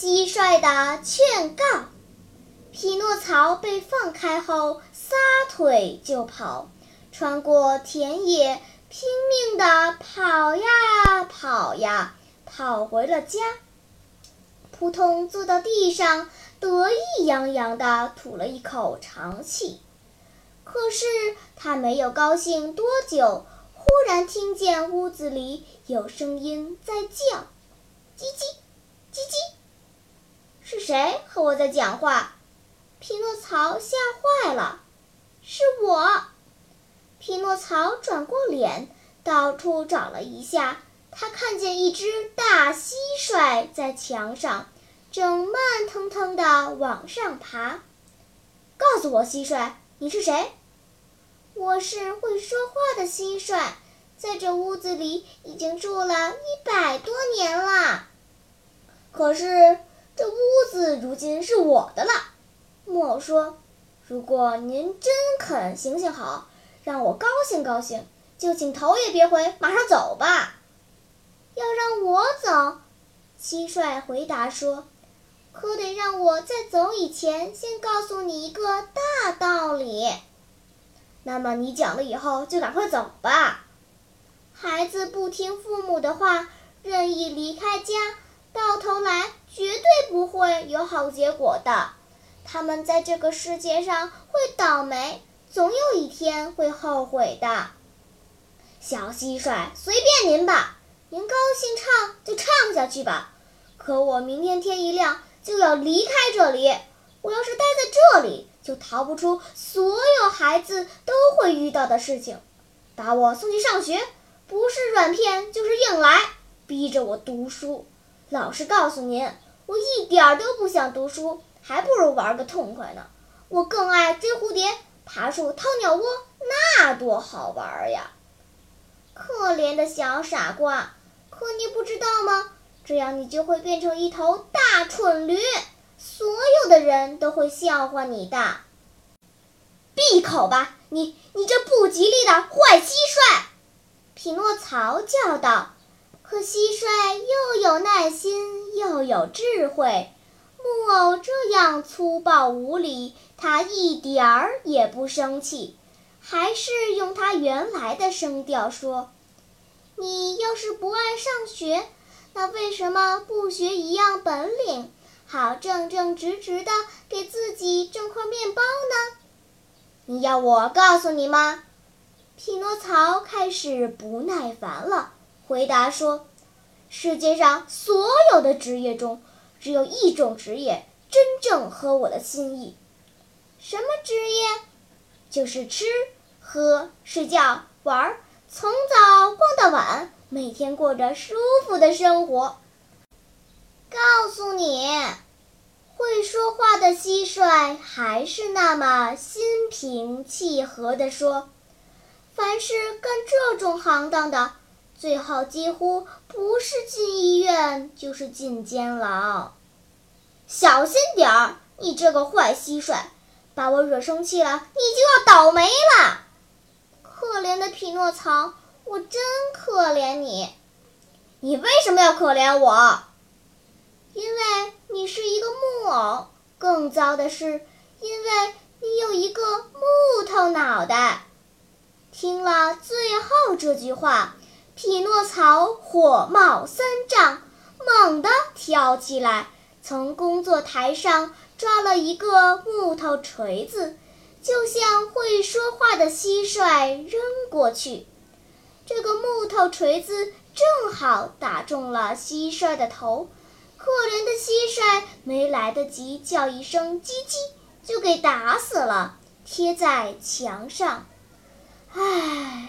蟋蟀的劝告。匹诺曹被放开后，撒腿就跑，穿过田野，拼命地跑呀跑呀，跑回了家。扑通坐到地上，得意洋洋地吐了一口长气。可是他没有高兴多久，忽然听见屋子里有声音在叫。叽叽，叽叽，是谁和我在讲话？匹诺曹吓坏了，是我。匹诺曹转过脸，到处找了一下，他看见一只大蟋蟀在墙上，正慢腾腾地往上爬。告诉我，蟋蟀，你是谁？我是会说话的蟋蟀，在这屋子里已经住了一百多年了。可是这屋子如今是我的了，木偶说：“如果您真肯行行好，让我高兴高兴，就请头也别回，马上走吧。”要让我走，蟋蟀回答说：“可得让我在走以前先告诉你一个大道理。那么你讲了以后就赶快走吧。孩子不听父母的话，任意离开家。”到头来绝对不会有好结果的，他们在这个世界上会倒霉，总有一天会后悔的。小蟋蟀，随便您吧，您高兴唱就唱下去吧。可我明天天一亮就要离开这里，我要是待在这里，就逃不出所有孩子都会遇到的事情，把我送去上学，不是软骗就是硬来，逼着我读书。老实告诉您，我一点儿都不想读书，还不如玩个痛快呢。我更爱追蝴蝶、爬树、掏鸟窝，那多好玩呀！可怜的小傻瓜，可你不知道吗？这样你就会变成一头大蠢驴，所有的人都会笑话你的。闭口吧，你你这不吉利的坏蟋蟀！匹诺曹叫道。可蟋蟀又有耐心又有智慧，木偶这样粗暴无礼，它一点儿也不生气，还是用它原来的声调说：“你要是不爱上学，那为什么不学一样本领，好正正直直的给自己挣块面包呢？你要我告诉你吗？”匹诺曹开始不耐烦了。回答说：“世界上所有的职业中，只有一种职业真正合我的心意。什么职业？就是吃、喝、睡觉、玩，从早逛到晚，每天过着舒服的生活。告诉你，会说话的蟋蟀还是那么心平气和地说：凡是干这种行当的。”最后几乎不是进医院，就是进监牢。小心点儿，你这个坏蟋蟀，把我惹生气了，你就要倒霉了。可怜的匹诺曹，我真可怜你。你为什么要可怜我？因为你是一个木偶。更糟的是，因为你有一个木头脑袋。听了最后这句话。匹诺曹火冒三丈，猛地跳起来，从工作台上抓了一个木头锤子，就向会说话的蟋蟀扔过去。这个木头锤子正好打中了蟋蟀的头，可怜的蟋蟀没来得及叫一声“叽叽”，就给打死了，贴在墙上。唉。